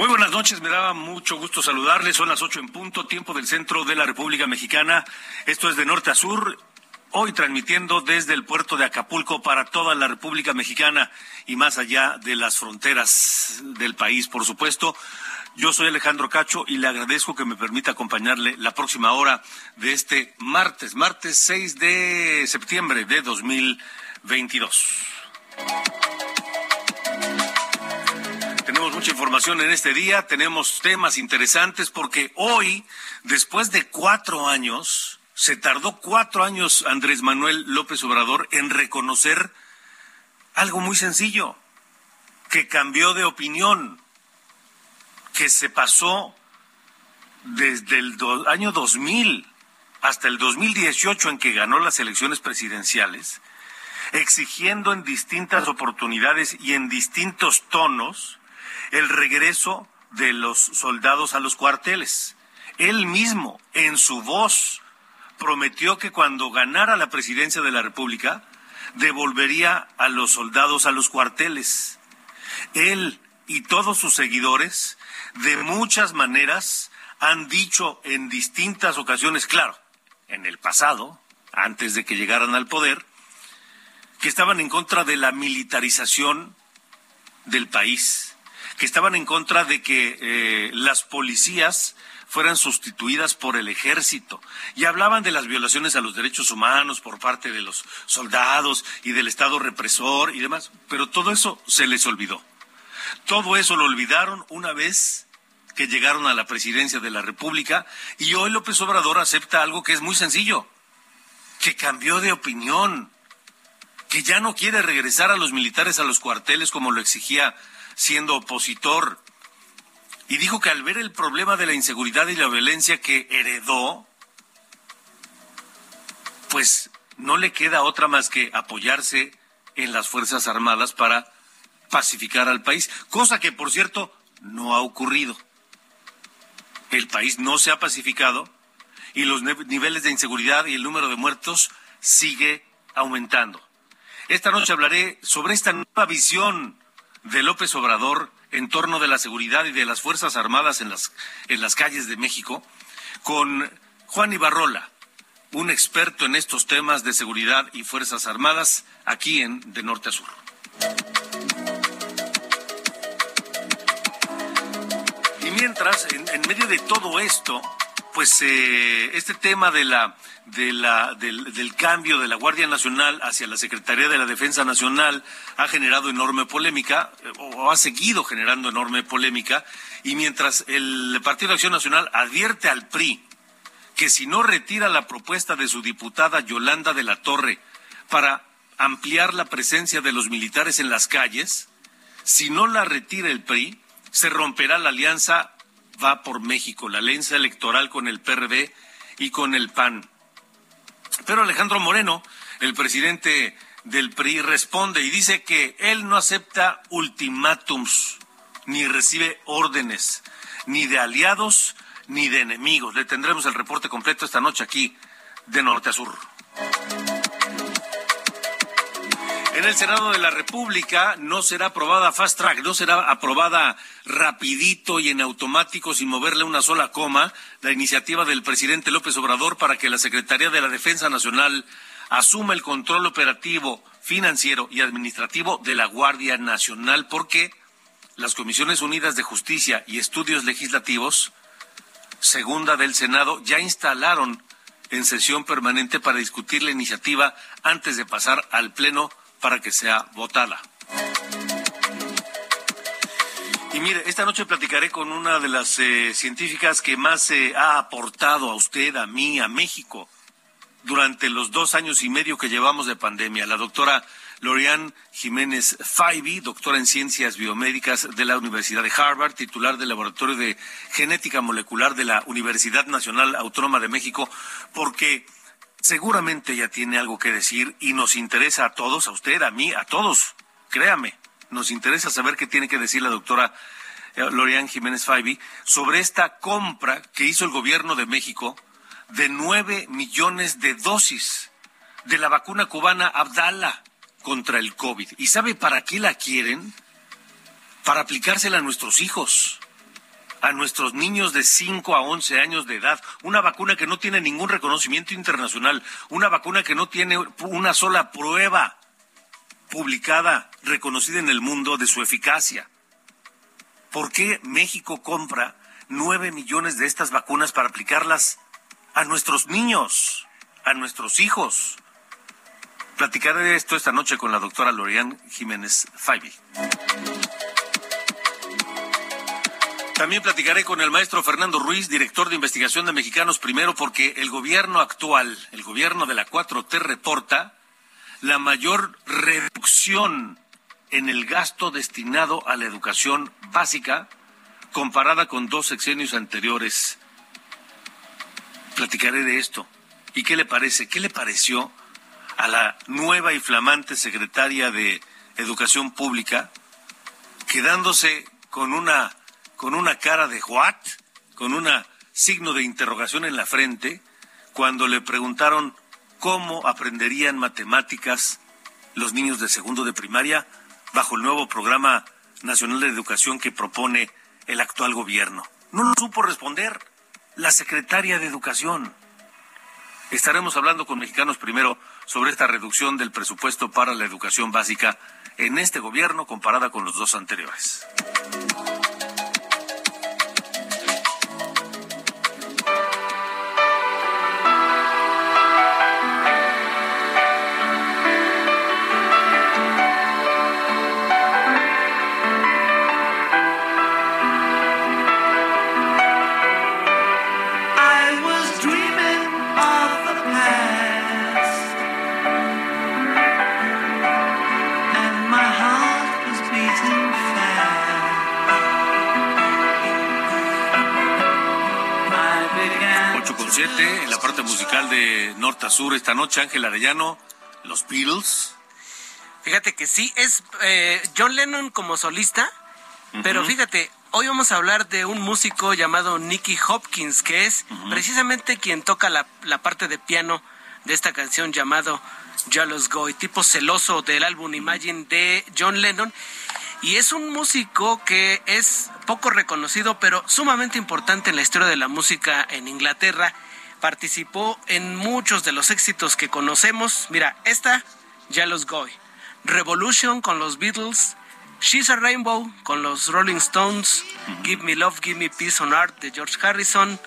Muy buenas noches, me daba mucho gusto saludarles. Son las ocho en punto, tiempo del centro de la República Mexicana. Esto es de norte a sur, hoy transmitiendo desde el puerto de Acapulco para toda la República Mexicana y más allá de las fronteras del país, por supuesto. Yo soy Alejandro Cacho y le agradezco que me permita acompañarle la próxima hora de este martes, martes 6 de septiembre de 2022. Mucha información en este día, tenemos temas interesantes porque hoy, después de cuatro años, se tardó cuatro años Andrés Manuel López Obrador en reconocer algo muy sencillo, que cambió de opinión, que se pasó desde el do- año 2000 hasta el 2018 en que ganó las elecciones presidenciales, exigiendo en distintas oportunidades y en distintos tonos el regreso de los soldados a los cuarteles. Él mismo, en su voz, prometió que cuando ganara la presidencia de la República, devolvería a los soldados a los cuarteles. Él y todos sus seguidores, de muchas maneras, han dicho en distintas ocasiones, claro, en el pasado, antes de que llegaran al poder, que estaban en contra de la militarización del país, que estaban en contra de que eh, las policías fueran sustituidas por el ejército y hablaban de las violaciones a los derechos humanos por parte de los soldados y del Estado represor y demás, pero todo eso se les olvidó. Todo eso lo olvidaron una vez que llegaron a la presidencia de la República y hoy López Obrador acepta algo que es muy sencillo, que cambió de opinión, que ya no quiere regresar a los militares a los cuarteles como lo exigía siendo opositor. Y dijo que al ver el problema de la inseguridad y la violencia que heredó, pues no le queda otra más que apoyarse en las Fuerzas Armadas para pacificar al país, cosa que por cierto no ha ocurrido. El país no se ha pacificado y los niveles de inseguridad y el número de muertos sigue aumentando. Esta noche hablaré sobre esta nueva visión de López Obrador en torno de la seguridad y de las Fuerzas Armadas en las, en las calles de México con Juan Ibarrola, un experto en estos temas de seguridad y Fuerzas Armadas aquí en De Norte a Sur. Y mientras, en, en medio de todo esto, pues eh, este tema de la, de la, del, del cambio de la Guardia Nacional hacia la Secretaría de la Defensa Nacional ha generado enorme polémica, eh, o ha seguido generando enorme polémica, y mientras el Partido de Acción Nacional advierte al PRI que si no retira la propuesta de su diputada Yolanda de la Torre para ampliar la presencia de los militares en las calles, si no la retira el PRI, se romperá la alianza Va por México, la alianza electoral con el PRD y con el PAN. Pero Alejandro Moreno, el presidente del PRI, responde y dice que él no acepta ultimátums, ni recibe órdenes, ni de aliados, ni de enemigos. Le tendremos el reporte completo esta noche aquí, de norte a sur. En el Senado de la República no será aprobada fast track, no será aprobada rapidito y en automático sin moverle una sola coma la iniciativa del presidente López Obrador para que la Secretaría de la Defensa Nacional asuma el control operativo, financiero y administrativo de la Guardia Nacional, porque las Comisiones Unidas de Justicia y Estudios Legislativos, segunda del Senado, ya instalaron en sesión permanente para discutir la iniciativa antes de pasar al Pleno para que sea votada. Y mire, esta noche platicaré con una de las eh, científicas que más eh, ha aportado a usted, a mí, a México durante los dos años y medio que llevamos de pandemia, la doctora Lorian Jiménez Faibi, doctora en ciencias biomédicas de la Universidad de Harvard, titular del Laboratorio de Genética Molecular de la Universidad Nacional Autónoma de México, porque seguramente ella tiene algo que decir y nos interesa a todos, a usted, a mí, a todos, créame nos interesa saber qué tiene que decir la doctora eh, Lorian Jiménez Faibi sobre esta compra que hizo el gobierno de México de nueve millones de dosis de la vacuna cubana Abdala contra el COVID. ¿Y sabe para qué la quieren? Para aplicársela a nuestros hijos, a nuestros niños de 5 a 11 años de edad. Una vacuna que no tiene ningún reconocimiento internacional, una vacuna que no tiene una sola prueba publicada, reconocida en el mundo de su eficacia. ¿Por qué México compra nueve millones de estas vacunas para aplicarlas a nuestros niños, a nuestros hijos? Platicaré de esto esta noche con la doctora Lorian Jiménez Faibi. También platicaré con el maestro Fernando Ruiz, director de investigación de Mexicanos Primero, porque el gobierno actual, el gobierno de la 4T, reporta la mayor reducción en el gasto destinado a la educación básica comparada con dos sexenios anteriores. Platicaré de esto. ¿Y qué le parece? ¿Qué le pareció a la nueva y flamante secretaria de Educación Pública quedándose con una con una cara de what, con un signo de interrogación en la frente cuando le preguntaron cómo aprenderían matemáticas los niños de segundo de primaria bajo el nuevo programa nacional de educación que propone el actual gobierno. No lo supo responder la secretaria de Educación. Estaremos hablando con mexicanos primero sobre esta reducción del presupuesto para la educación básica en este gobierno comparada con los dos anteriores. En la parte musical de Norte a Sur esta noche, Ángel Arellano, los Beatles. Fíjate que sí, es eh, John Lennon como solista, pero fíjate, hoy vamos a hablar de un músico llamado Nicky Hopkins, que es precisamente quien toca la, la, parte de piano de esta canción llamado Jealous Guy, tipo celoso del álbum Imagine de John Lennon. Y es un músico que es poco reconocido, pero sumamente importante en la historia de la música en Inglaterra participó en muchos de los éxitos que conocemos. Mira, esta ya los Goy. Revolution con los Beatles. She's a Rainbow con los Rolling Stones. Give Me Love, Give Me Peace on Art de George Harrison.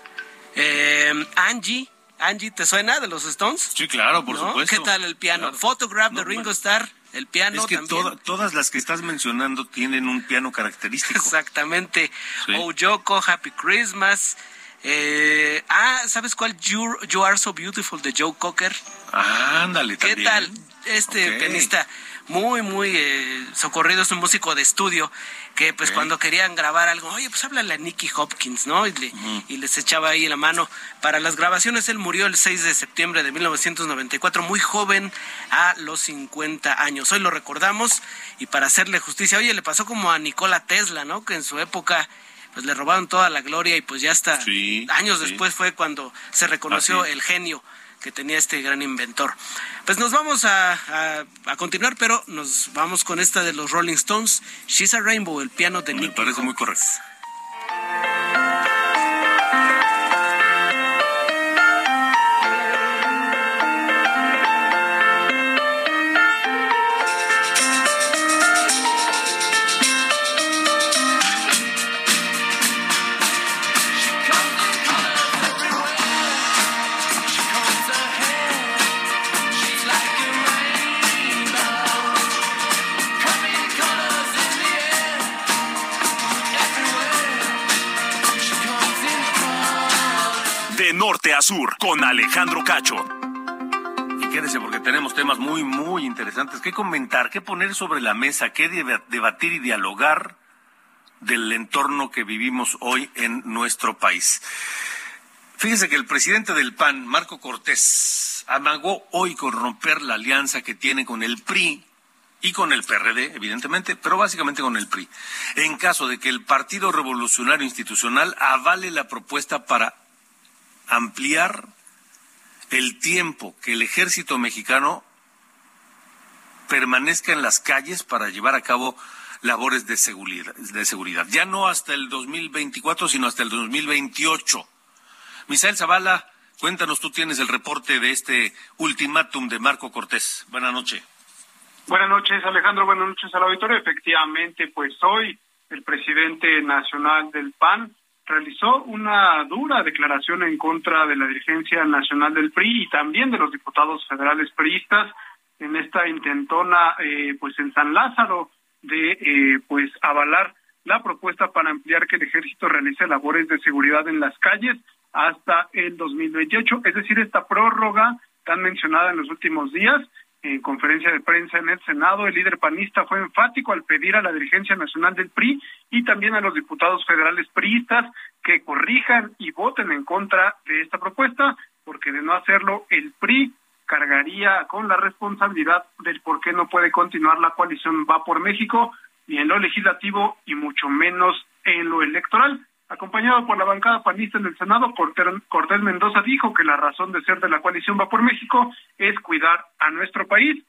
Eh, Angie. Angie, ¿te suena de los Stones? Sí, claro, por supuesto. ¿Qué tal el piano? Photograph de Ringo Starr. El piano es que todas las que estás mencionando tienen un piano característico. Exactamente. Oh Yoko, Happy Christmas, eh, ah, ¿sabes cuál? You, Are So Beautiful de Joe Cocker. ándale, ¿Qué tal? Este pianista muy, muy eh, socorrido, es un músico de estudio que pues cuando querían grabar algo, oye, pues háblale a Nicky Hopkins, ¿no? Y, y, les echaba ahí la mano. Para las grabaciones él murió el 6 de septiembre de 1994, muy joven, a los 50 años. Hoy lo recordamos y para hacerle justicia, oye, le pasó como a Nikola Tesla, ¿no? Que en su época pues le robaron toda la gloria y pues ya hasta años después fue cuando se reconoció el genio que tenía este gran inventor. Pues nos vamos a, continuar, pero nos vamos con esta de los Rolling Stones, She's a Rainbow, el piano de Me parece muy correcto. Sur, con Alejandro Cacho. Y quédese porque tenemos temas muy, muy interesantes que comentar, que poner sobre la mesa, que debatir y dialogar del entorno que vivimos hoy en nuestro país. Fíjese que el presidente del PAN, Marco Cortés, amagó hoy con romper la alianza que tiene con el PRI y con el PRD, evidentemente, pero básicamente con el PRI, en caso de que el Partido Revolucionario Institucional avale la propuesta para ampliar el tiempo que el ejército mexicano permanezca en las calles para llevar a cabo labores de seguridad, de seguridad. Ya no hasta el 2024, sino hasta el 2028. Misael Zavala, cuéntanos, tú tienes el reporte de este ultimátum de Marco Cortés. Buenas noches. Buenas noches, Alejandro. Buenas noches al auditorio. Efectivamente, pues hoy el presidente nacional del PAN realizó una dura declaración en contra de la dirigencia nacional del PRI y también de los diputados federales priistas en esta intentona, eh, pues en San Lázaro, de eh, pues avalar la propuesta para ampliar que el ejército realice labores de seguridad en las calles hasta el 2028, es decir, esta prórroga tan mencionada en los últimos días en conferencia de prensa en el Senado, el líder panista fue enfático al pedir a la dirigencia nacional del PRI y también a los diputados federales priistas que corrijan y voten en contra de esta propuesta, porque de no hacerlo, el PRI cargaría con la responsabilidad del por qué no puede continuar la coalición Va por México, ni en lo legislativo y mucho menos en lo electoral. Acompañado por la bancada panista en el Senado, Cortés Mendoza dijo que la razón de ser de la coalición Va por México es cuidar a nuestro país.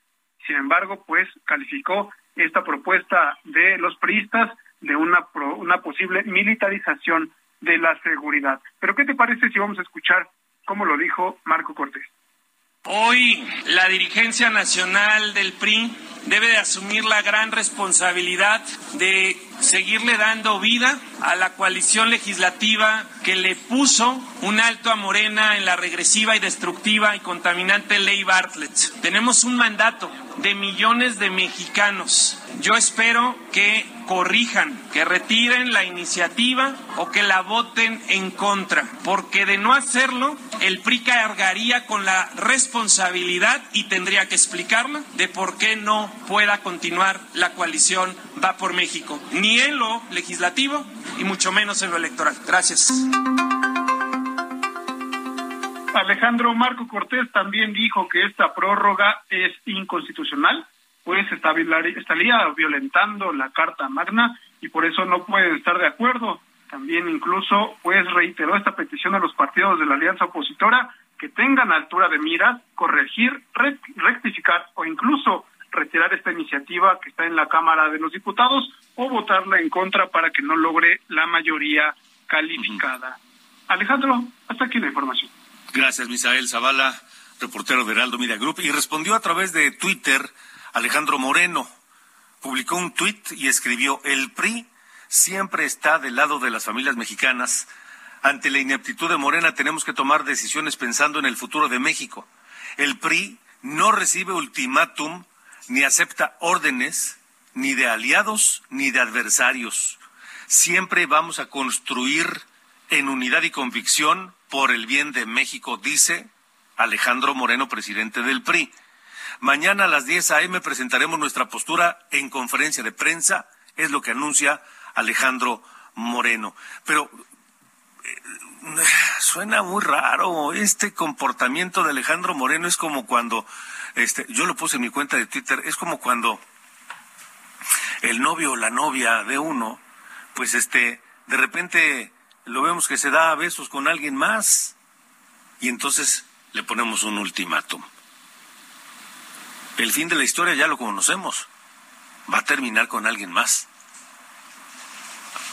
Sin embargo, pues calificó esta propuesta de los priistas de una, una posible militarización de la seguridad. Pero ¿qué te parece si vamos a escuchar cómo lo dijo Marco Cortés? Hoy la dirigencia nacional del PRI debe de asumir la gran responsabilidad de seguirle dando vida a la coalición legislativa que le puso un alto a Morena en la regresiva y destructiva y contaminante ley Bartlett. Tenemos un mandato de millones de mexicanos. Yo espero que corrijan, que retiren la iniciativa o que la voten en contra, porque de no hacerlo, el PRI cargaría con la responsabilidad y tendría que explicarla de por qué no pueda continuar la coalición Va por México, ni en lo legislativo y mucho menos en lo electoral. Gracias. Alejandro Marco Cortés también dijo que esta prórroga es inconstitucional, pues estaría violentando la Carta Magna y por eso no pueden estar de acuerdo. También incluso pues reiteró esta petición a los partidos de la alianza opositora que tengan altura de miras, corregir, rectificar o incluso retirar esta iniciativa que está en la Cámara de los Diputados o votarla en contra para que no logre la mayoría calificada. Alejandro, hasta aquí la información. Gracias, Misael Zavala, reportero de Heraldo Media Group, y respondió a través de Twitter Alejandro Moreno. Publicó un tuit y escribió, el PRI siempre está del lado de las familias mexicanas. Ante la ineptitud de Morena tenemos que tomar decisiones pensando en el futuro de México. El PRI no recibe ultimátum ni acepta órdenes ni de aliados ni de adversarios. Siempre vamos a construir en unidad y convicción por el bien de México, dice Alejandro Moreno, presidente del PRI. Mañana a las 10 a.m. presentaremos nuestra postura en conferencia de prensa, es lo que anuncia Alejandro Moreno. Pero eh, suena muy raro. Este comportamiento de Alejandro Moreno es como cuando, este, yo lo puse en mi cuenta de Twitter, es como cuando el novio o la novia de uno, pues este, de repente lo vemos que se da a besos con alguien más y entonces le ponemos un ultimátum. El fin de la historia ya lo conocemos. Va a terminar con alguien más.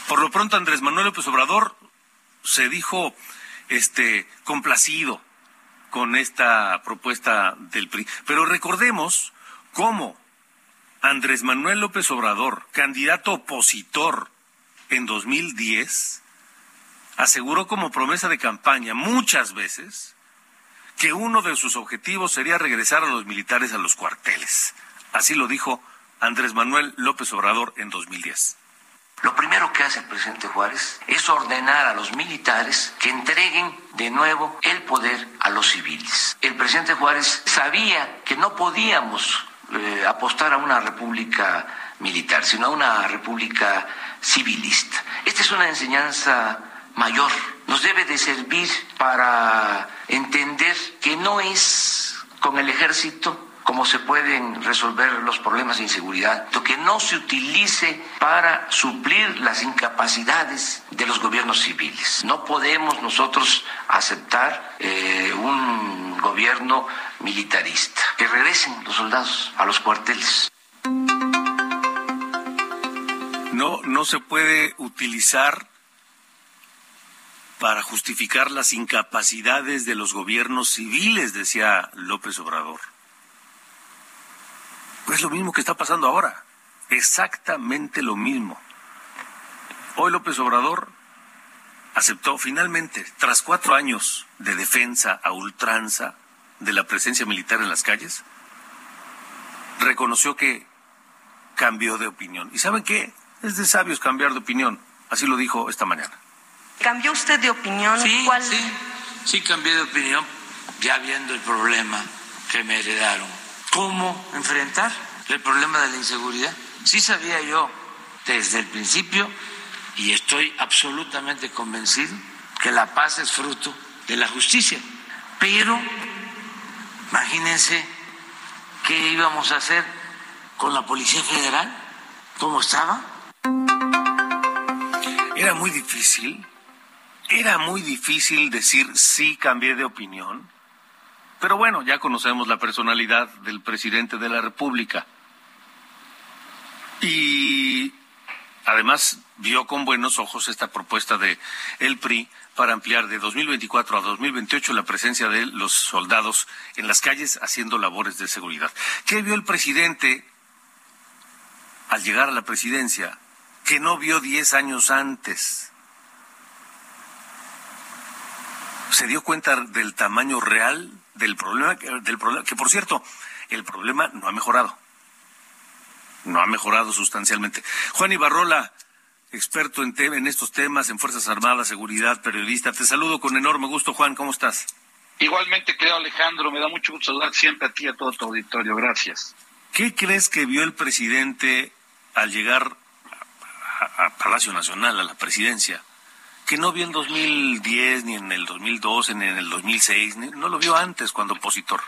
Por lo pronto Andrés Manuel López Obrador se dijo este complacido con esta propuesta del PRI, pero recordemos cómo Andrés Manuel López Obrador, candidato opositor en 2010, aseguró como promesa de campaña muchas veces que uno de sus objetivos sería regresar a los militares a los cuarteles. Así lo dijo Andrés Manuel López Obrador en 2010. Lo primero que hace el presidente Juárez es ordenar a los militares que entreguen de nuevo el poder a los civiles. El presidente Juárez sabía que no podíamos eh, apostar a una república militar, sino a una república civilista. Esta es una enseñanza mayor. Nos debe de servir para entender que no es con el ejército cómo se pueden resolver los problemas de inseguridad, lo que no se utilice para suplir las incapacidades de los gobiernos civiles. No podemos nosotros aceptar eh, un gobierno militarista. Que regresen los soldados a los cuarteles. No, no se puede utilizar para justificar las incapacidades de los gobiernos civiles, decía López Obrador. Pues lo mismo que está pasando ahora. Exactamente lo mismo. Hoy López Obrador aceptó finalmente, tras cuatro años de defensa a ultranza de la presencia militar en las calles, reconoció que cambió de opinión. ¿Y saben qué? Es de sabios cambiar de opinión. Así lo dijo esta mañana. ¿Cambió usted de opinión? Sí, sí, sí cambié de opinión, ya viendo el problema que me heredaron cómo enfrentar el problema de la inseguridad. Sí sabía yo desde el principio y estoy absolutamente convencido que la paz es fruto de la justicia. Pero imagínense qué íbamos a hacer con la Policía Federal, cómo estaba. Era muy difícil, era muy difícil decir sí cambié de opinión pero bueno, ya conocemos la personalidad del presidente de la República. Y además vio con buenos ojos esta propuesta de el PRI para ampliar de 2024 a 2028 la presencia de los soldados en las calles haciendo labores de seguridad. ¿Qué vio el presidente al llegar a la presidencia que no vio 10 años antes? ¿Se dio cuenta del tamaño real del problema, del problema, que por cierto, el problema no ha mejorado. No ha mejorado sustancialmente. Juan Ibarrola, experto en, en estos temas, en Fuerzas Armadas, seguridad, periodista. Te saludo con enorme gusto, Juan, ¿cómo estás? Igualmente, creo, Alejandro, me da mucho gusto saludar siempre a ti y a todo tu auditorio. Gracias. ¿Qué crees que vio el presidente al llegar a Palacio Nacional, a la presidencia? Que no vio en 2010, ni en el 2012, ni en el 2006, no lo vio antes cuando opositor.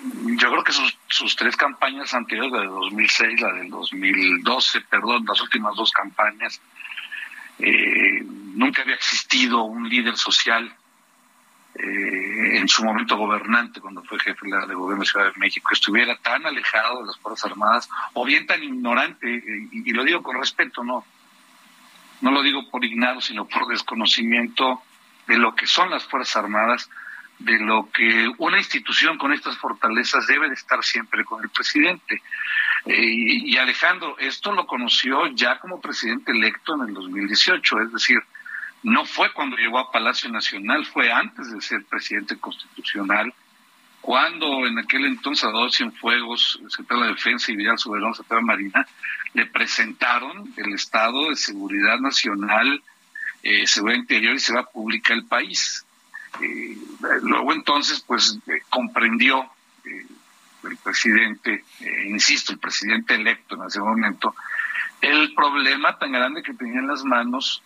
Yo creo que sus, sus tres campañas anteriores, la de 2006, la del 2012, perdón, las últimas dos campañas, eh, nunca había existido un líder social eh, en su momento gobernante, cuando fue jefe de gobierno de Ciudad de México, que estuviera tan alejado de las Fuerzas Armadas o bien tan ignorante, eh, y, lo digo con respeto, no, no lo digo por ignaro, sino por desconocimiento de lo que son las Fuerzas Armadas, de lo que una institución con estas fortalezas debe de estar siempre con el presidente. Eh, y, Alejandro, esto lo conoció ya como presidente electo en el 2018, es decir, no fue cuando llegó a Palacio Nacional, fue antes de ser presidente constitucional, cuando en aquel entonces Adolfo Cienfuegos, secretario de Defensa y Vidal Soberón, secretario de Marina, le presentaron el estado de seguridad nacional, eh, seguridad interior y seguridad pública del país. Eh, luego entonces, pues eh, comprendió el presidente, insisto, el presidente electo en ese momento, el problema tan grande que tenía en las manos,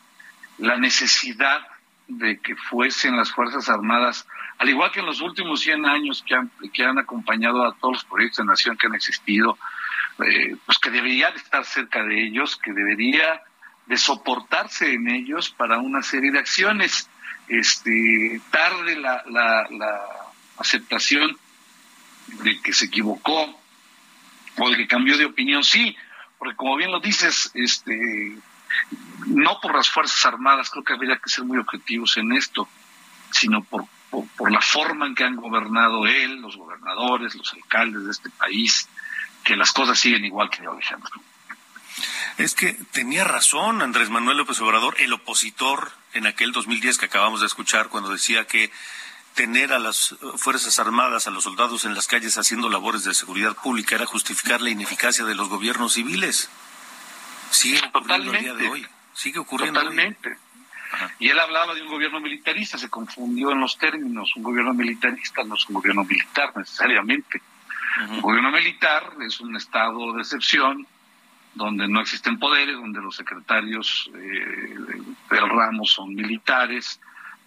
la necesidad de que fuesen las Fuerzas Armadas, al igual que en los últimos 100 años que han, que han acompañado a todos los proyectos de nación que han existido, eh, pues que debería de estar cerca de ellos, que debería de soportarse en ellos para una serie de acciones. Este, tarde la, la, la aceptación de que se equivocó o de que cambió de opinión, sí, porque como bien lo dices, este, no por las Fuerzas Armadas, creo que habría que ser muy objetivos en esto, sino por, por, por la forma en que han gobernado él, los gobernadores, los alcaldes de este país, que las cosas siguen igual que Alejandro. Es que tenía razón Andrés Manuel López Obrador, el opositor en aquel 2010 que acabamos de escuchar, cuando decía que tener a las Fuerzas Armadas, a los soldados en las calles haciendo labores de seguridad pública era justificar la ineficacia de los gobiernos civiles. Sigue ocurriendo el día de hoy. Sigue ocurriendo. Totalmente. Y él hablaba de un gobierno militarista, se confundió en los términos. Un gobierno militarista no es un gobierno militar necesariamente. Un gobierno militar es un estado de excepción donde no existen poderes, donde los secretarios eh, del ramo son militares,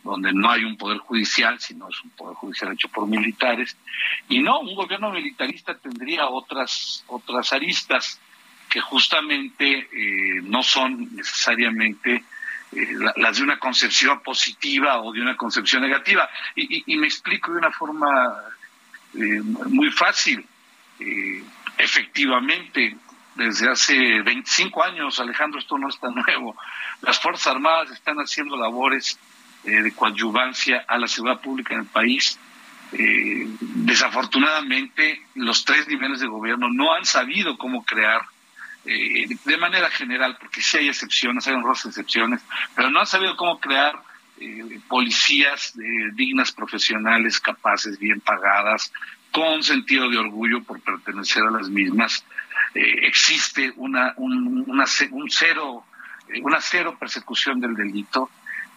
donde no hay un poder judicial, sino es un poder judicial hecho por militares. Y no, un gobierno militarista tendría otras, otras aristas que justamente eh, no son necesariamente eh, las de una concepción positiva o de una concepción negativa. Y, me explico de una forma eh, muy fácil. Eh, efectivamente, desde hace 25 años, Alejandro, esto no está nuevo, las Fuerzas Armadas están haciendo labores de coadyuvancia a la seguridad pública en el país. desafortunadamente, los tres niveles de gobierno no han sabido cómo crear eh, de manera general, porque sí hay excepciones, hay honrosas excepciones, pero no han sabido cómo crear eh, policías dignas, profesionales, capaces, bien pagadas, con sentido de orgullo por pertenecer a las mismas. Eh, existe una, un, una, un cero, una cero persecución del delito,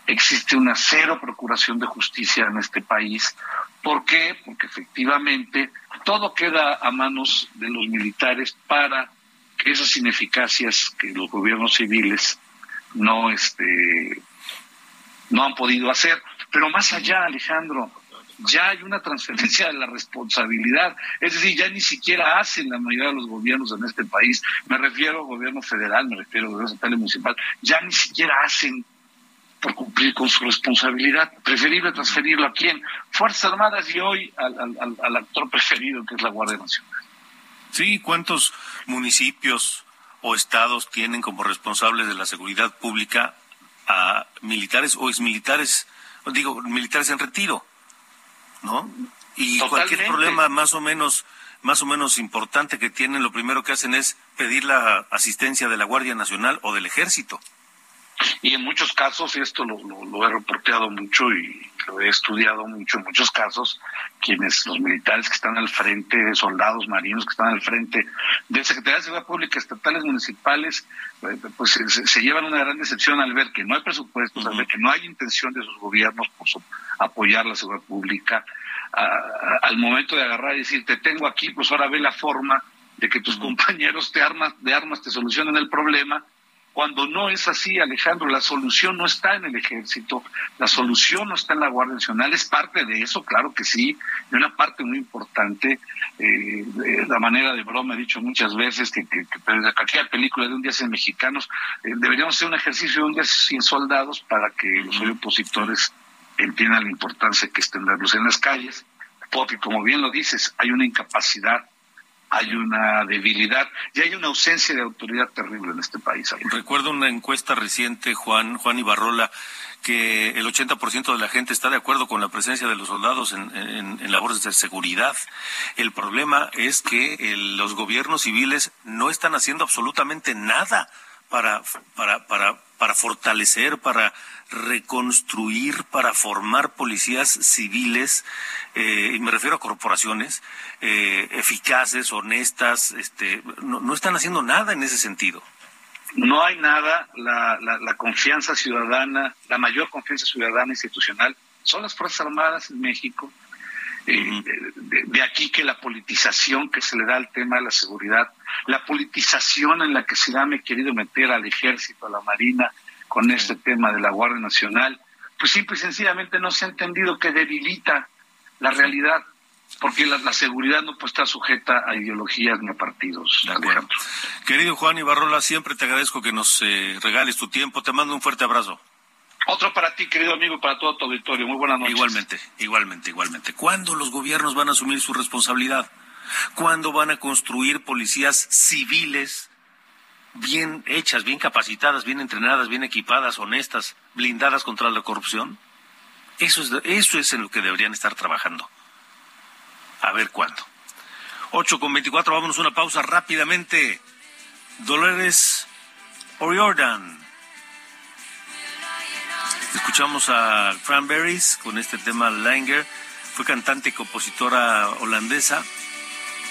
existe una cero procuración de justicia en este país. ¿Por qué? Porque efectivamente todo queda a manos de los militares para esas ineficacias que los gobiernos civiles no este no han podido hacer pero más allá Alejandro ya hay una transferencia de la responsabilidad es decir ya ni siquiera hacen la mayoría de los gobiernos en este país me refiero al gobierno federal me refiero al gobierno estatal y municipal ya ni siquiera hacen por cumplir con su responsabilidad. Preferible transferirlo a quién? Fuerzas Armadas y hoy al, actor preferido que es la Guardia Nacional. Sí, ¿cuántos municipios o estados tienen como responsables de la seguridad pública a militares o exmilitares, digo, militares en retiro? ¿No? Y cualquier problema más o menos más o menos importante que tienen, lo primero que hacen es pedir la asistencia de la Guardia Nacional o del Ejército. Y en muchos casos, y esto lo, he reporteado mucho y lo he estudiado mucho, en muchos casos, quienes, los militares que están al frente, soldados marinos que están al frente de Secretaría de Seguridad Pública, estatales, municipales, eh, pues se, llevan una gran decepción al ver que no hay presupuestos, al ver que no hay intención de sus gobiernos por apoyar la seguridad pública, al momento de agarrar y decir, te tengo aquí, pues ahora ve la forma de que tus compañeros te armas, de armas te solucionen el problema cuando no es así, Alejandro, la solución no está en el ejército, la solución no está en la Guardia Nacional, es parte de eso, claro que sí, de una parte muy importante. Eh, la manera de broma he dicho muchas veces que, que, aquella película de un día sin mexicanos, eh, deberíamos hacer un ejercicio de un día sin soldados para que los opositores entiendan la importancia que estén darlos en las calles, porque como bien lo dices, hay una incapacidad hay una debilidad y hay una ausencia de autoridad terrible en este país. Recuerdo una encuesta reciente, Juan, Juan Ibarrola, que el 80% de la gente está de acuerdo con la presencia de los soldados en, labores de seguridad. El problema es que los gobiernos civiles no están haciendo absolutamente nada para, para, para, para fortalecer, para reconstruir, para formar policías civiles, eh, y me refiero a corporaciones, eh, eficaces, honestas, este, no, están haciendo nada en ese sentido. No hay nada, la, la, confianza ciudadana, la mayor confianza ciudadana institucional son las Fuerzas Armadas en México. Eh, de, aquí que la politización que se le da al tema de la seguridad, la politización en la que se ha querido meter al ejército, a la marina, con este tema de la Guardia Nacional, pues simple y sencillamente no se ha entendido que debilita la realidad, porque la, seguridad no puede estar sujeta a ideologías ni a partidos. Querido Juan Ibarrola, siempre te agradezco que nos eh, regales tu tiempo. Te mando un fuerte abrazo. Otro para ti, querido amigo, y para todo tu auditorio. Muy buenas noches. Igualmente, igualmente, igualmente. ¿Cuándo los gobiernos van a asumir su responsabilidad? ¿Cuándo van a construir policías civiles bien hechas, bien capacitadas, bien entrenadas, bien equipadas, honestas, blindadas contra la corrupción? Eso es, eso es en lo que deberían estar trabajando. A ver cuándo. 8 con 24, vámonos una pausa rápidamente. Dolores O'Riordan. Escuchamos a Cranberries con este tema Langer. Fue cantante y compositora holandesa.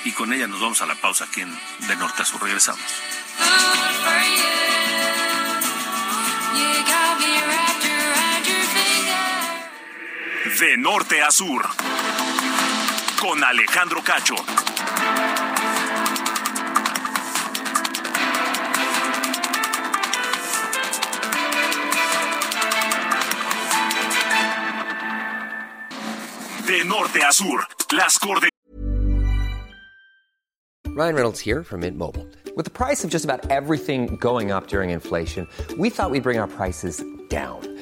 Y con ella nos vamos a la pausa aquí en De Norte a Sur. Regresamos. De Norte a Sur. Con Alejandro Cacho. De norte a sur, las. Ryan Reynolds here from Mint Mobile. With the price of just about everything going up during inflation, we thought we'd bring our prices down.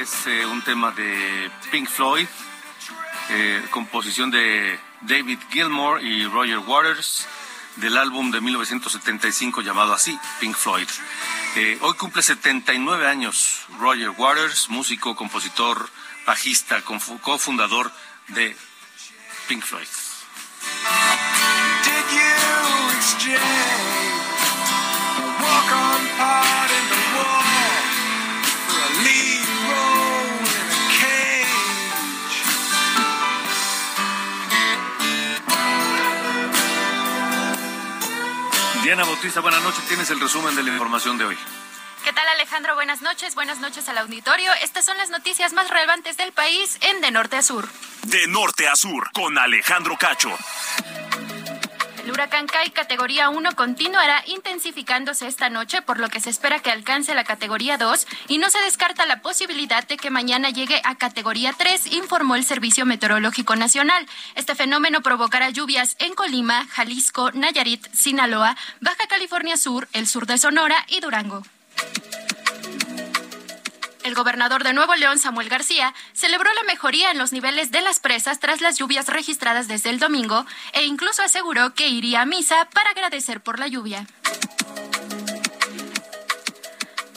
es eh, un tema de Pink Floyd, eh, composición de David Gilmour y Roger Waters del álbum de 1975 llamado así, Pink Floyd. Eh, hoy cumple 79 años Roger Waters, músico, compositor, bajista, cofundador de Pink Floyd. Diana Bautista, buenas noches. Tienes el resumen de la información de hoy. ¿Qué tal Alejandro? Buenas noches, buenas noches al auditorio. Estas son las noticias más relevantes del país en De Norte a Sur. De norte a sur. Con Alejandro Cacho. Huracán Kai categoría 1 continuará intensificándose esta noche, por lo que se espera que alcance la categoría 2 y no se descarta la posibilidad de que mañana llegue a categoría 3, informó el Servicio Meteorológico Nacional. Este fenómeno provocará lluvias en Colima, Jalisco, Nayarit, Sinaloa, Baja California Sur, el sur de Sonora y Durango. El gobernador de Nuevo León, Samuel García, celebró la mejoría en los niveles de las presas tras las lluvias registradas desde el domingo e incluso aseguró que iría a misa para agradecer por la lluvia.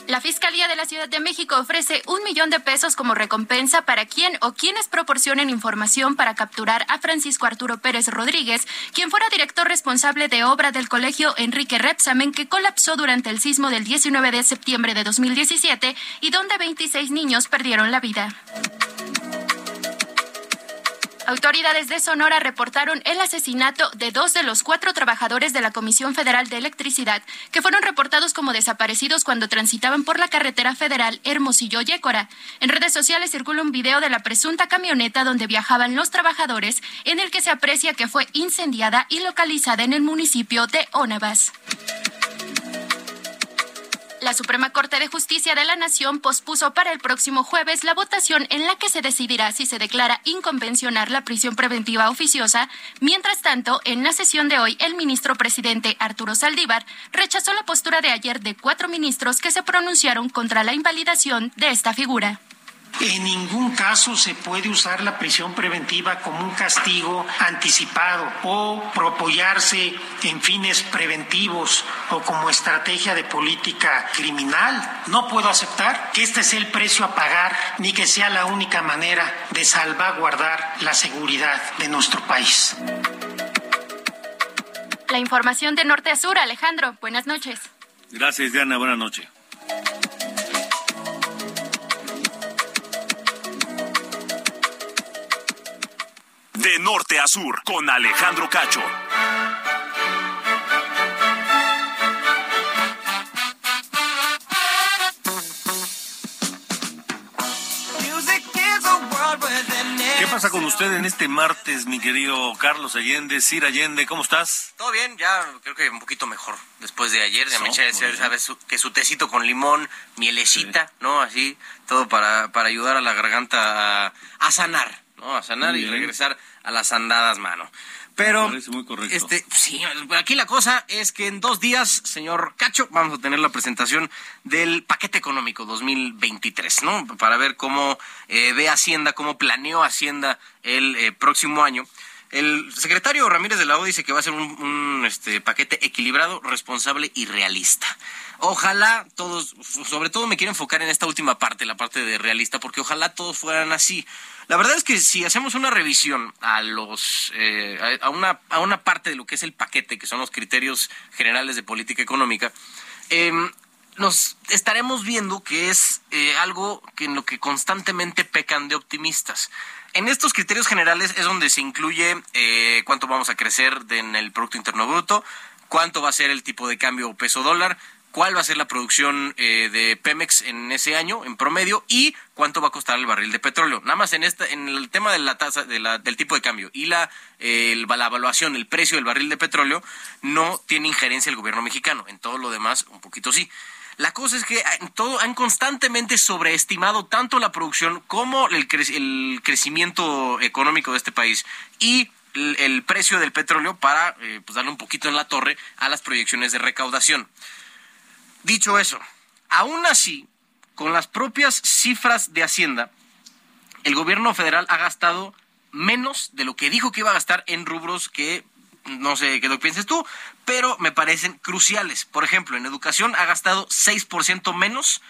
La Fiscalía de la Ciudad de México ofrece un millón de pesos como recompensa para quien o quienes proporcionen información para capturar a Francisco Arturo Pérez Rodríguez, quien fuera director responsable de obra del colegio Enrique Repsamen que colapsó durante el sismo del 19 de septiembre de 2017 y donde 26 niños perdieron la vida. Autoridades de Sonora reportaron el asesinato de dos de los cuatro trabajadores de la Comisión Federal de Electricidad que fueron reportados como desaparecidos cuando transitaban por la carretera federal Hermosillo-Yécora. En redes sociales circula un video de la presunta camioneta donde viajaban los trabajadores en el que se aprecia que fue incendiada y localizada en el municipio de Onabas. La Suprema Corte de Justicia de la Nación pospuso para el próximo jueves la votación en la que se decidirá si se declara inconvencional la prisión preventiva oficiosa. Mientras tanto, en la sesión de hoy, el ministro presidente Arturo Saldívar rechazó la postura de ayer de cuatro ministros que se pronunciaron contra la invalidación de esta figura. En ningún caso se puede usar la prisión preventiva como un castigo anticipado o apoyarse en fines preventivos o como estrategia de política criminal. No puedo aceptar que este sea el precio a pagar ni que sea la única manera de salvaguardar la seguridad de nuestro país. La información de norte a sur, Alejandro. Buenas noches. Gracias, Diana. Buenas noches. De norte a sur. Con Alejandro Cacho. ¿Qué pasa con usted en este martes, mi querido Carlos Allende, Sir Allende? ¿Cómo estás? Todo bien, ya creo que un poquito mejor después de ayer. Ya me eché, sabes, su- que su tecito con limón, mielecita, ¿no? Así, todo para, para ayudar a la garganta a, a sanar, ¿no? A sanar y regresar a las andadas, mano. Pero, muy correcto. este, sí, aquí la cosa es que en dos días, señor Cacho, vamos a tener la presentación del paquete económico 2023, ¿no? Para ver cómo eh, ve Hacienda, cómo planeó Hacienda el eh, próximo año. El secretario Ramírez de la O dice que va a ser un, este, paquete equilibrado, responsable y realista. Ojalá todos, sobre todo me quiero enfocar en esta última parte, la parte de realista, porque ojalá todos fueran así. La verdad es que si hacemos una revisión a los eh, a, una, parte de lo que es el paquete, que son los criterios generales de política económica, em, nos estaremos viendo que es eh, algo en lo que constantemente pecan de optimistas. En estos criterios generales es donde se incluye eh, cuánto vamos a crecer en el Producto Interno Bruto, cuánto va a ser el tipo de cambio peso dólar, cuál va a ser la producción eh, de Pemex en ese año en promedio y cuánto va a costar el barril de petróleo. Nada más en esta, en el tema de la tasa de la- del tipo de cambio y la, el- la evaluación, el precio del barril de petróleo, no tiene injerencia el gobierno mexicano. En todo lo demás, un poquito sí. La cosa es que todo, han constantemente sobreestimado tanto la producción como el, cre- el crecimiento económico de este país y el, el precio del petróleo para eh, pues darle un poquito en la torre a las proyecciones de recaudación. Dicho eso, aún así, con las propias cifras de Hacienda, el gobierno federal ha gastado menos de lo que dijo que iba a gastar en rubros que no sé qué lo pienses tú, pero me parecen cruciales. Por ejemplo, en educación ha gastado 6% menos,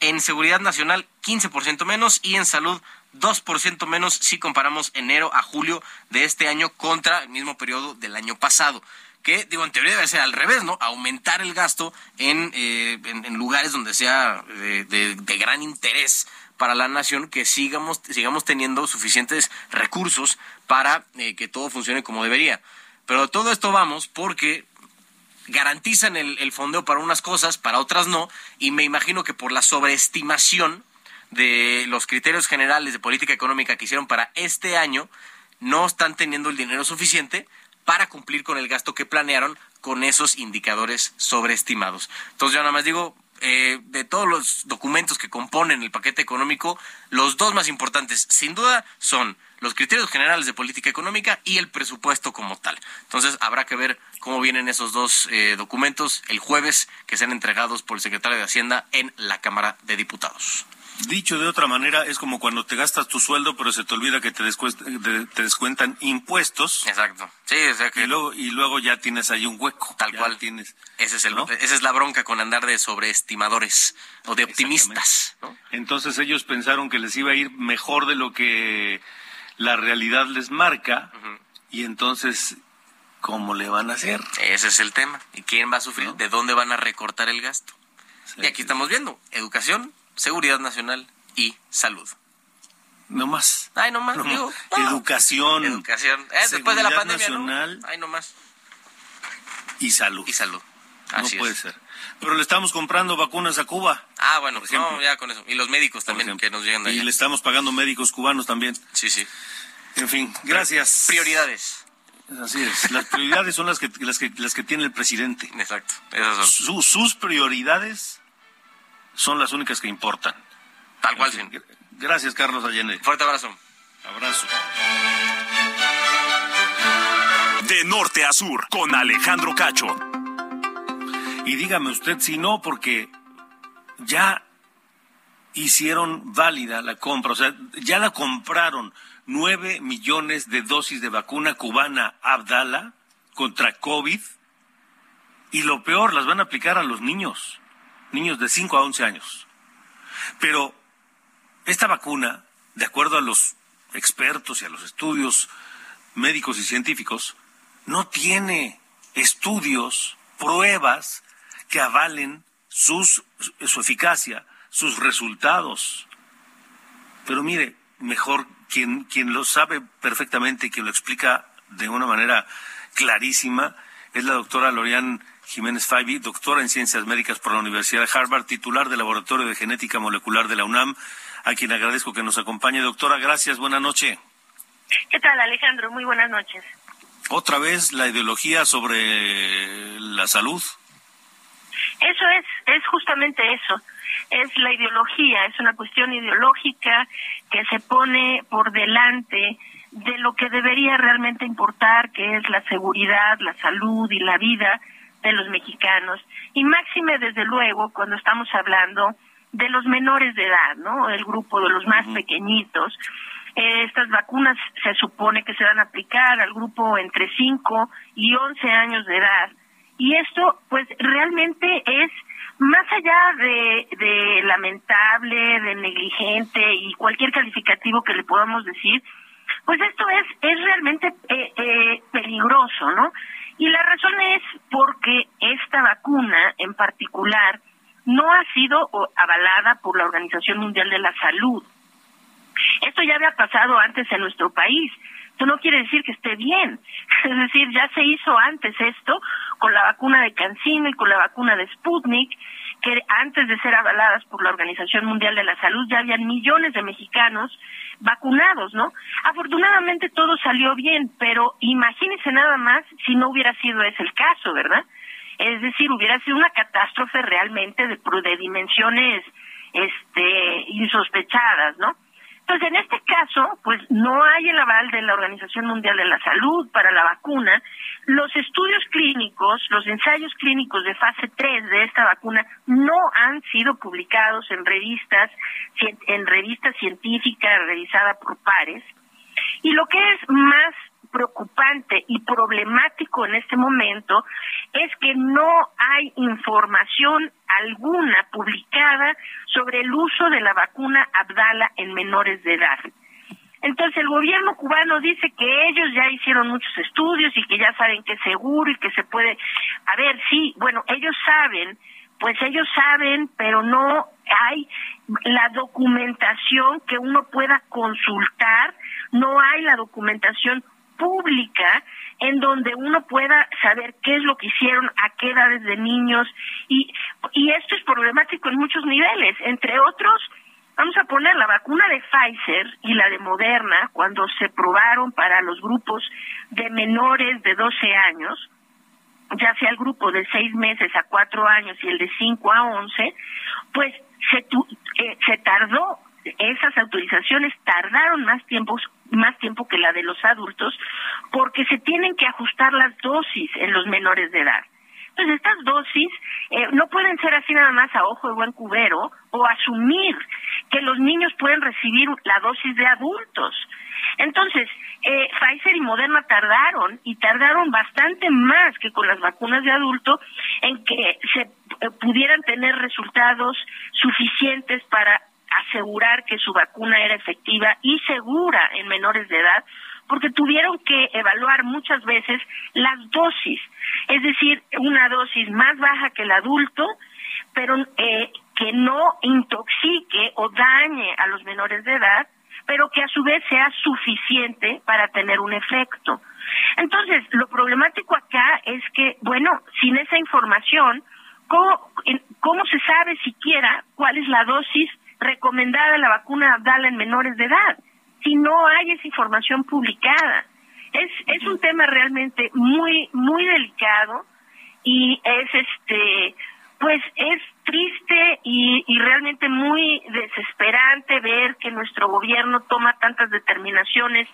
en seguridad nacional 15% menos y en salud 2% menos si comparamos enero a julio de este año contra el mismo periodo del año pasado. Que, digo, en teoría debe ser al revés, ¿no? Aumentar el gasto en, eh, en, lugares donde sea de, de- de gran interés para la nación, que sigamos, sigamos teniendo suficientes recursos para eh, que todo funcione como debería. Pero todo esto vamos porque garantizan el, el fondeo para unas cosas, para otras no, y me imagino que por la sobreestimación de los criterios generales de política económica que hicieron para este año, no están teniendo el dinero suficiente para cumplir con el gasto que planearon con esos indicadores sobreestimados. Entonces yo nada más digo, eh, de todos los documentos que componen el paquete económico, los dos más importantes, sin duda, son los criterios generales de política económica y el presupuesto como tal. Entonces habrá que ver cómo vienen esos dos eh, documentos el jueves que sean entregados por el secretario de Hacienda en la Cámara de Diputados. Dicho de otra manera, es como cuando te gastas tu sueldo, pero se te olvida que te, te descuentan impuestos. Exacto. Sí, o sea que y luego, y luego ya tienes ahí un hueco. Tal cual. Tienes. Ese es el, ¿no? esa es la bronca con andar de sobreestimadores o de optimistas. ¿no? Entonces ellos pensaron que les iba a ir mejor de lo que la realidad les marca. Y entonces, ¿cómo le van a hacer? Ese es el tema. ¿Y quién va a sufrir? ¿De dónde van a recortar el gasto? y aquí estamos viendo educación, seguridad nacional y salud. No más. Ay, no más. No digo, más. no. Educación. Educación. Eh, después de la seguridad pandemia, ¿no? nacional Ay, no más. y salud. Y salud. No Así puede es. ser. Pero le estamos comprando vacunas a Cuba. Ah, bueno, Por ejemplo. no, ya con eso. Y los médicos también que nos llegan de Y allá. le estamos pagando médicos cubanos también. Sí, sí. En fin, gracias. Prioridades. Así es. Las prioridades son las que, las que, las que tiene el presidente. Exacto. Esas son. Su- sus prioridades son las únicas que importan. Tal cual, En fin, gr- Gracias, Carlos Allende. Fuerte abrazo. Abrazo. De norte a sur, con Alejandro Cacho. Y dígame usted si no, porque ya hicieron válida la compra, o sea, ya la compraron nueve millones de dosis de vacuna cubana Abdala contra COVID. Y lo peor, las van a aplicar a los niños, niños de 5 a 11 años. Pero esta vacuna, de acuerdo a los expertos y a los estudios médicos y científicos, no tiene estudios, pruebas que avalen sus, su eficacia, sus resultados. Pero mire, mejor quien, quien lo sabe perfectamente que lo explica de una manera clarísima es la doctora Lorian Jiménez Faibi, doctora en Ciencias Médicas por la Universidad de Harvard, titular del Laboratorio de Genética Molecular de la UNAM, a quien agradezco que nos acompañe. Doctora, gracias, buena noche. ¿Qué tal, Alejandro? Muy buenas noches. Otra vez la ideología sobre la salud. Eso es, es justamente eso. Es la ideología, es una cuestión ideológica que se pone por delante de lo que debería realmente importar, que es la seguridad, la salud y la vida de los mexicanos. Y máxime, desde luego, cuando estamos hablando de los menores de edad, ¿no? El grupo de los más pequeñitos. Eh, estas vacunas se supone que se van a aplicar al grupo entre 5 y 11 años de edad. Y esto, pues, realmente es más allá de, lamentable, de negligente y cualquier calificativo que le podamos decir, pues esto es, es realmente eh, eh, peligroso, ¿no? Y la razón es porque esta vacuna en particular no ha sido avalada por la Organización Mundial de la Salud. Esto ya había pasado antes en nuestro país. Esto no quiere decir que esté bien. Es decir, ya se hizo antes esto con la vacuna de Cancino y con la vacuna de Sputnik, que antes de ser avaladas por la Organización Mundial de la Salud ya habían millones de mexicanos vacunados, ¿no? Afortunadamente todo salió bien, pero imagínense nada más si no hubiera sido ese el caso, ¿verdad? Es decir, hubiera sido una catástrofe realmente de, de dimensiones este insospechadas, ¿no? Entonces, en este caso, pues no hay el aval de la Organización Mundial de la Salud para la vacuna. Los estudios clínicos, los ensayos clínicos de fase 3 de esta vacuna no han sido publicados en revistas, en revistas científicas revisadas por pares. Y lo que es más preocupante y problemático en este momento es que no hay información alguna publicada sobre el uso de la vacuna Abdala en menores de edad. Entonces el gobierno cubano dice que ellos ya hicieron muchos estudios y que ya saben que es seguro y que se puede... A ver, sí, bueno, ellos saben, pues ellos saben, pero no hay la documentación que uno pueda consultar, no hay la documentación pública en donde uno pueda saber qué es lo que hicieron, a qué edades de niños, y, y esto es problemático en muchos niveles, entre otros, vamos a poner la vacuna de Pfizer y la de Moderna, cuando se probaron para los grupos de menores de 12 años, ya sea el grupo de 6 meses a 4 años y el de 5 a 11, pues se, eh, se tardó, esas autorizaciones tardaron más tiempos más tiempo que la de los adultos, porque se tienen que ajustar las dosis en los menores de edad. Entonces, estas dosis eh, no pueden ser así nada más a ojo de buen cubero o asumir que los niños pueden recibir la dosis de adultos. Entonces, eh, Pfizer y Moderna tardaron y tardaron bastante más que con las vacunas de adulto en que se eh, pudieran tener resultados suficientes para asegurar que su vacuna era efectiva y segura en menores de edad, porque tuvieron que evaluar muchas veces las dosis, es decir, una dosis más baja que el adulto, pero eh, que no intoxique o dañe a los menores de edad, pero que a su vez sea suficiente para tener un efecto. Entonces, lo problemático acá es que, bueno, sin esa información, ¿cómo, cómo se sabe siquiera cuál es la dosis recomendada la vacuna Abdala en menores de edad, si no hay esa información publicada. Es, es un tema realmente muy, muy delicado y es este, pues es triste y, y realmente muy desesperante ver que nuestro gobierno toma tantas determinaciones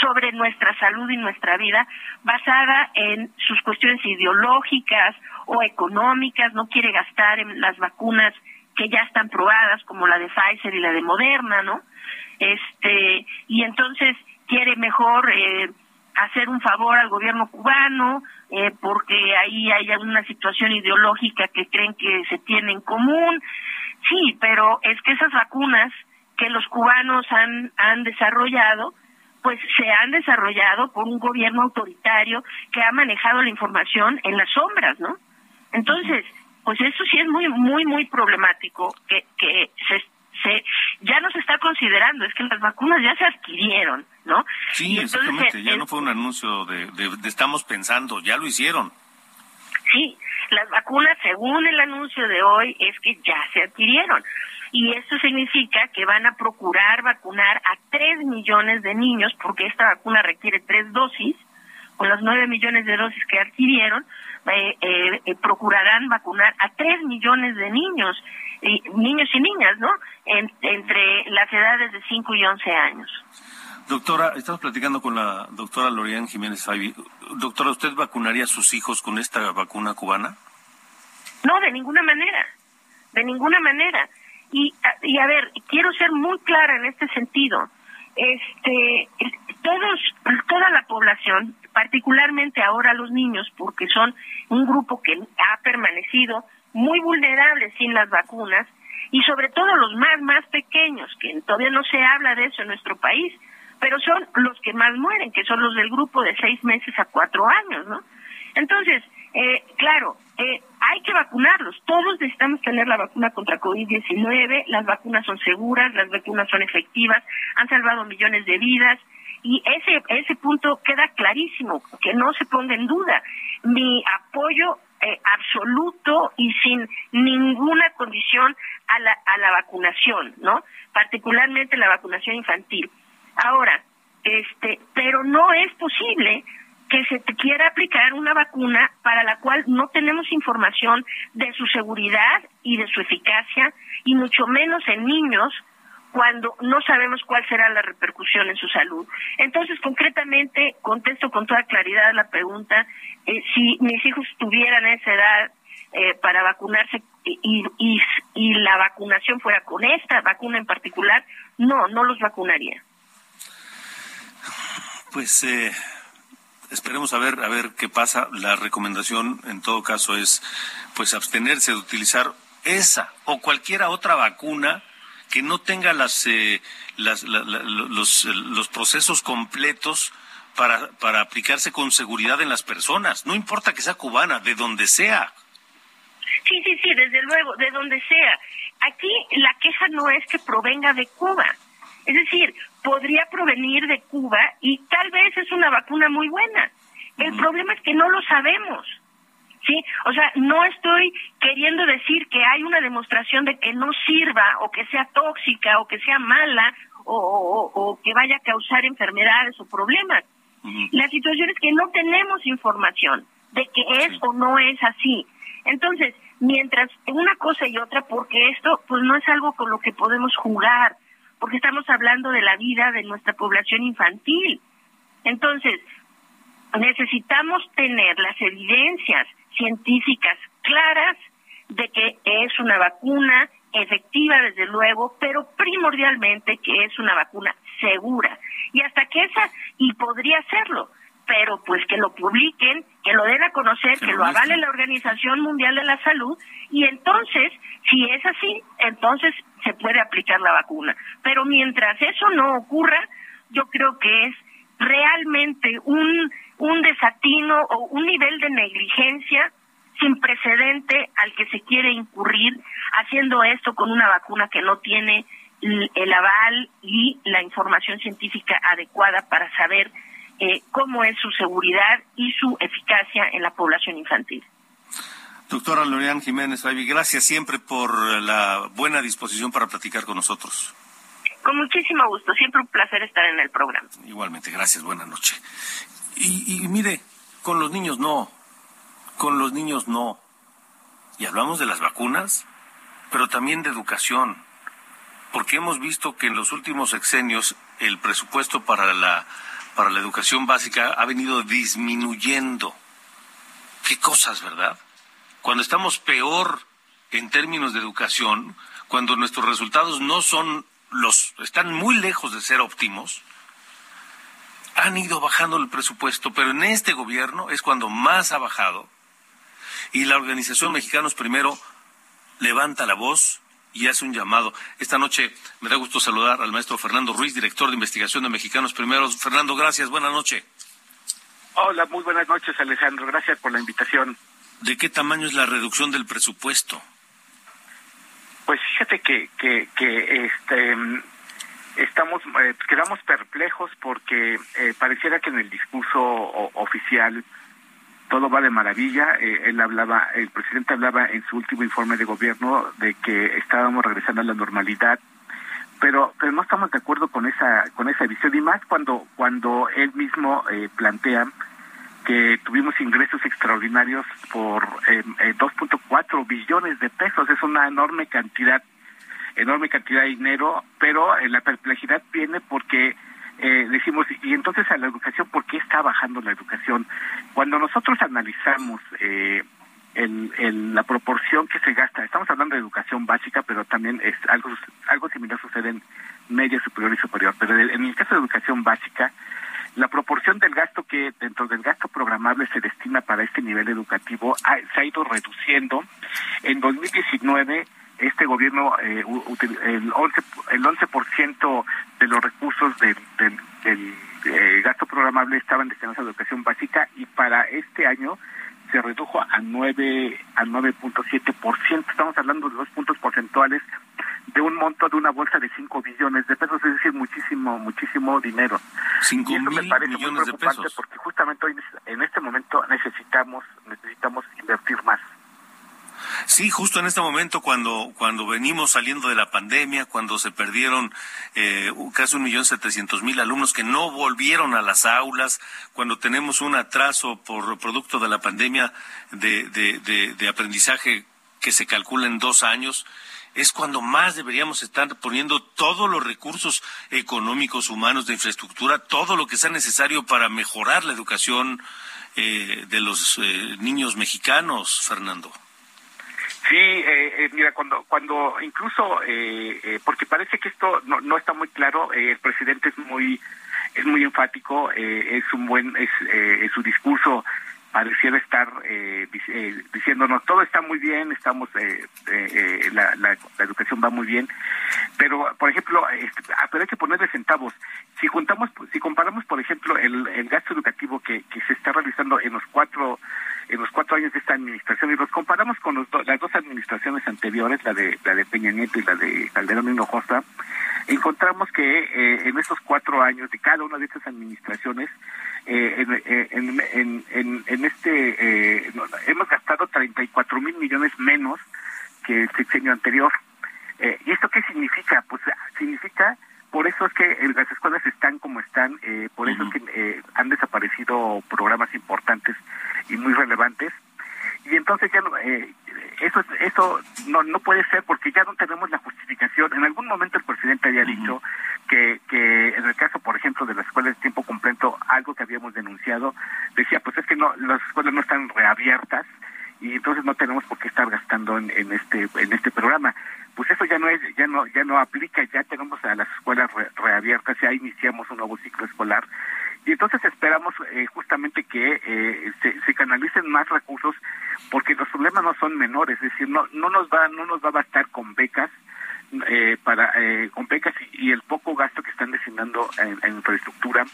sobre nuestra salud y nuestra vida basada en sus cuestiones ideológicas o económicas, no quiere gastar en las vacunas que ya están probadas, como la de Pfizer y la de Moderna, ¿no? Este, y entonces quiere mejor eh, hacer un favor al gobierno cubano, eh, porque ahí hay una situación ideológica que creen que se tiene en común. Sí, pero es que esas vacunas que los cubanos han, han desarrollado, pues se han desarrollado por un gobierno autoritario que ha manejado la información en las sombras, ¿no? Entonces, pues eso sí es muy, muy, muy problemático, que, que se, se, ya no se está considerando, es que las vacunas ya se adquirieron, ¿no? Sí, exactamente, ya no fue un anuncio de, de, estamos pensando, ya lo hicieron. Sí, las vacunas, según el anuncio de hoy, es que ya se adquirieron. y esto significa que van a procurar vacunar a 3 millones de niños, porque esta vacuna requiere tres dosis, con los 9 millones de dosis que adquirieron, eh, eh, procurarán vacunar a 3 millones de niños, y, niños y niñas, ¿no? En- entre las edades de 5 y 11 años. Doctora, estamos platicando con la doctora Lorian Jiménez Faibi. Doctora, ¿usted vacunaría a sus hijos con esta vacuna cubana? No, de ninguna manera, de ninguna manera. Y, y a ver, quiero ser muy clara en este sentido. Este, todos, toda la población, particularmente ahora los niños, porque son un grupo que ha permanecido muy vulnerable sin las vacunas, y sobre todo los más, más pequeños, que todavía no se habla de eso en nuestro país, pero son los que más mueren, que son los del grupo de seis meses a cuatro años, ¿no? Entonces, eh, claro, eh, hay que vacunarlos. Todos necesitamos tener la vacuna contra COVID-19. Las vacunas son seguras, las vacunas son efectivas, han salvado millones de vidas. Y ese, ese punto queda clarísimo, que no se ponga en duda. Mi apoyo eh, absoluto y sin ninguna condición a la, a la vacunación, ¿no? Particularmente la vacunación infantil. Ahora, este, pero no es posible que se te quiera aplicar una vacuna para la cual no tenemos información de su seguridad y de su eficacia, y mucho menos en niños, cuando no sabemos cuál será la repercusión en su salud. Entonces, concretamente, contesto con toda claridad la pregunta, eh, si mis hijos tuvieran esa edad eh, para vacunarse y, y, y la vacunación fuera con esta vacuna en particular, no, no los vacunaría. Pues eh, esperemos a ver a ver qué pasa. La recomendación, en todo caso, es pues abstenerse de utilizar esa o cualquiera otra vacuna que no tenga las, eh, las- la- la- los, los procesos completos para, para aplicarse con seguridad en las personas. No importa que sea cubana, de donde sea. Sí, sí, sí, desde luego, de donde sea. Aquí la queja no es que provenga de Cuba. Es decir, podría provenir de Cuba y tal vez es una vacuna muy buena. El problema es que no lo sabemos. ¿Sí? O sea, no estoy queriendo decir que hay una demostración de que no sirva o que sea tóxica o que sea mala o, o- o que vaya a causar enfermedades o problemas. La situación es que no tenemos información de que es o no es así. Entonces, mientras una cosa y otra, porque esto pues no es algo con lo que podemos jugar, porque estamos hablando de la vida de nuestra población infantil. Entonces, necesitamos tener las evidencias científicas claras de que es una vacuna efectiva, desde luego, pero primordialmente que es una vacuna segura. Y hasta que esa, y podría serlo, pero pues que lo publiquen, que lo den a conocer, que lo avale la Organización Mundial de la Salud, y entonces, si es así, entonces se puede aplicar la vacuna. Pero mientras eso no ocurra, yo creo que es realmente un, un desatino o un nivel de negligencia sin precedente al que se quiere incurrir haciendo esto con una vacuna que no tiene el aval y la información científica adecuada para saber eh, cómo es su seguridad y su eficacia en la población infantil. Doctora Lorian Jiménez Faibi, gracias siempre por la buena disposición para platicar con nosotros. Con muchísimo gusto, siempre un placer estar en el programa. Igualmente, gracias, buena noche. Y, y mire, con los niños no, con los niños no. Y hablamos de las vacunas, pero también de educación, porque hemos visto que en los últimos sexenios el presupuesto para la, para la educación básica ha venido disminuyendo. Qué cosas, ¿verdad? Cuando estamos peor en términos de educación, cuando nuestros resultados no son los, están muy lejos de ser óptimos, han ido bajando el presupuesto, pero en este gobierno es cuando más ha bajado. Y la organización Mexicanos Primero levanta la voz y hace un llamado. Esta noche me da gusto saludar al maestro Fernando Ruiz, director de investigación de Mexicanos Primero. Fernando, gracias, buena noche. Hola, muy buenas noches, Alejandro. Gracias por la invitación. ¿De qué tamaño es la reducción del presupuesto? Pues fíjate que, que, que este, estamos, eh, quedamos perplejos porque eh, pareciera que en el discurso o- oficial todo va de maravilla. Eh, él hablaba, el presidente hablaba en su último informe de gobierno de que estábamos regresando a la normalidad, pero pero no estamos de acuerdo con esa con esa visión y más cuando cuando él mismo eh, plantea que tuvimos ingresos extraordinarios por eh, 2.4 billones de pesos, es una enorme cantidad enorme cantidad de dinero, pero la perplejidad viene porque eh, decimos, y entonces a la educación, ¿por qué está bajando la educación? Cuando nosotros analizamos eh, el, la proporción que se gasta, estamos hablando de educación básica, pero también es algo, algo similar sucede en media superior y superior, pero en el caso de educación básica, la proporción del gasto que dentro del gasto programable se destina para este nivel educativo se ha ido reduciendo. En 2019 este gobierno eh, el 11 el 11% de los recursos del, del, eh, gasto programable estaban destinados a educación básica y para este año se redujo a 9 a 9.7%. Estamos hablando de dos puntos porcentuales de un monto de una bolsa de 5 billones de pesos, es decir, muchísimo, muchísimo dinero. 5 mil millones de pesos. Porque justamente hoy, en este momento necesitamos, necesitamos invertir más. Sí, justo en este momento cuando cuando venimos saliendo de la pandemia, cuando se perdieron eh, casi un millón setecientos mil alumnos que no volvieron a las aulas, cuando tenemos un atraso por producto de la pandemia de, de, aprendizaje que se calcula en dos años, es cuando más deberíamos estar poniendo todos los recursos económicos, humanos, de infraestructura, todo lo que sea necesario para mejorar la educación eh, de los eh, niños mexicanos, Fernando. Sí, eh, eh, mira, cuando, cuando incluso, eh, eh, porque parece que esto no, no está muy claro, eh, el presidente es muy, es muy enfático, eh, es un buen, es, su discurso pareciera estar diciéndonos todo está muy bien, estamos, la, la, la, educación va muy bien, pero por ejemplo, este, pero hay que ponerle centavos. Si juntamos, si comparamos, por ejemplo, el, el gasto educativo que, que se está realizando en los cuatro en los cuatro años de esta administración y los comparamos con los do, las dos administraciones anteriores, la de la de Peña Nieto y la de Calderón Hinojosa, encontramos que eh, en estos cuatro años de cada una de estas administraciones eh, en, en, en, en, este eh, hemos gastado 34 mil millones menos que el sexenio anterior. Eh, ¿Y esto qué significa? Pues significa, por eso es que las escuelas están como están, eh, por eso uh -huh. es que eh, han desaparecido programas importantes y muy relevantes. Y entonces ya no, eh, eso eso no no puede ser porque ya no tenemos la justificación. En algún momento el presidente había uh -huh. dicho que, que en el caso, por ejemplo, de las escuelas de tiempo completo, algo que habíamos denunciado, decía, pues es que no las escuelas no están reabiertas y entonces no tenemos por qué estar gastando en, en este en este programa. Pues eso ya no es ya no ya no aplica, ya tenemos a las escuelas re, reabiertas, ya iniciamos un nuevo ciclo escolar. Y entonces esperamos eh, justamente que eh, se, se, canalicen más recursos porque los problemas no son menores, es decir, no no nos va no nos va a bastar con becas eh, para eh, con becas y, y, el poco gasto que están destinando en, en, infraestructura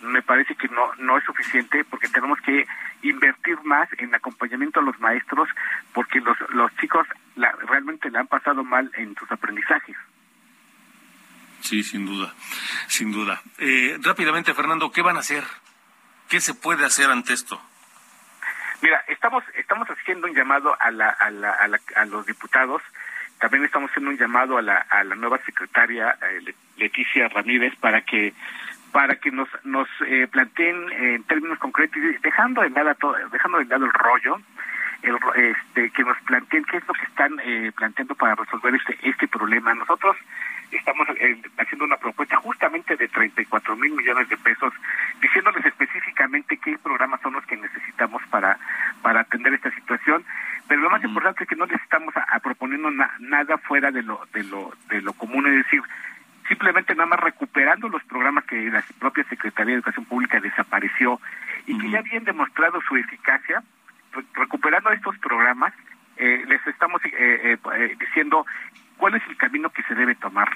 me parece que no no es suficiente porque tenemos que invertir más en acompañamiento a los maestros porque los los chicos la, realmente le han pasado mal en sus aprendizajes. Sí, sin duda, sin duda. Eh, rápidamente, Fernando, ¿qué van a hacer? ¿Qué se puede hacer ante esto? Mira, estamos estamos haciendo un llamado a la, a, la, a, la, a los diputados también estamos haciendo un llamado a la, a la nueva secretaria eh, Leticia Ramírez para que para que nos nos eh, planteen en términos concretos dejando de lado todo, dejando de lado el rollo el, este que nos planteen qué es lo que están eh, planteando para resolver este este problema. Nosotros estamos eh, haciendo una propuesta justamente de 34 mil millones de pesos diciéndoles específicamente qué programas son los que necesitamos para para atender esta situación. Pero lo más importante es que no les estamos a, a proponiendo na, nada fuera de lo de lo de lo común es decir simplemente nada más recuperando los programas que la propia Secretaría de Educación Pública desapareció y que ya habían demostrado su eficacia re recuperando estos programas eh, les estamos eh, eh, eh, diciendo cuál es el camino que se debe tomar.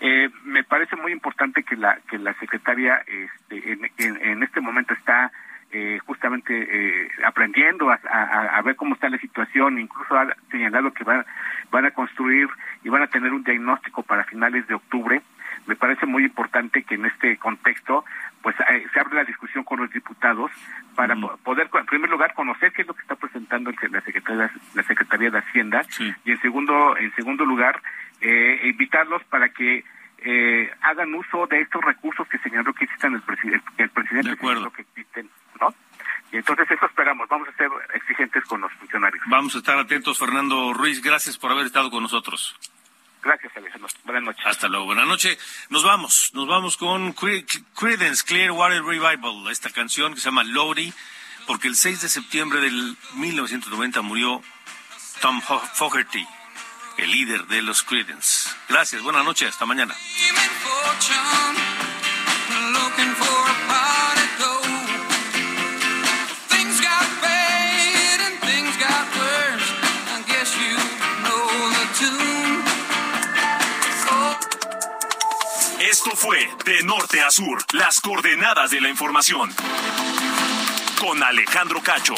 Eh, me parece muy importante que la que la secretaria este, en, en, este momento está eh, justamente eh, aprendiendo a, a, a, ver cómo está la situación, incluso ha señalado que van, van a construir y van a tener un diagnóstico para finales de octubre. Me parece muy importante que en este contexto pues eh, se abre la discusión con los diputados para poder, en primer lugar, conocer qué es lo que está presentando la Secretaría, la Secretaría de Hacienda y en segundo, en segundo lugar, eh, invitarlos para que eh, hagan uso de estos recursos que señaló que existen el, presidente el presidente señaló que existen, ¿no? Y entonces eso esperamos, vamos a ser exigentes con los funcionarios. Vamos a estar atentos, Fernando Ruiz, gracias por haber estado con nosotros. Gracias, Alejandro. Buenas noches. Hasta luego. Buenas noches. Nos vamos. Nos vamos con Creedence Clearwater Revival, esta canción que se llama Lowry, porque el 6 de septiembre del 1990 murió Tom Fogerty, el líder de los Creedence. Gracias. Buenas noches. Hasta mañana. Esto fue De Norte a Sur, las coordenadas de la información. Con Alejandro Cacho.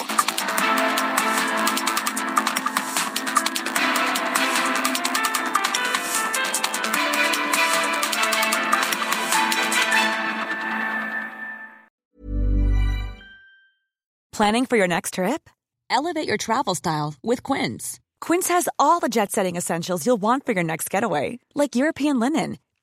Planning for your next trip? Elevate your travel style with Quince. Quince has all the jet setting essentials you'll want for your next getaway, like European linen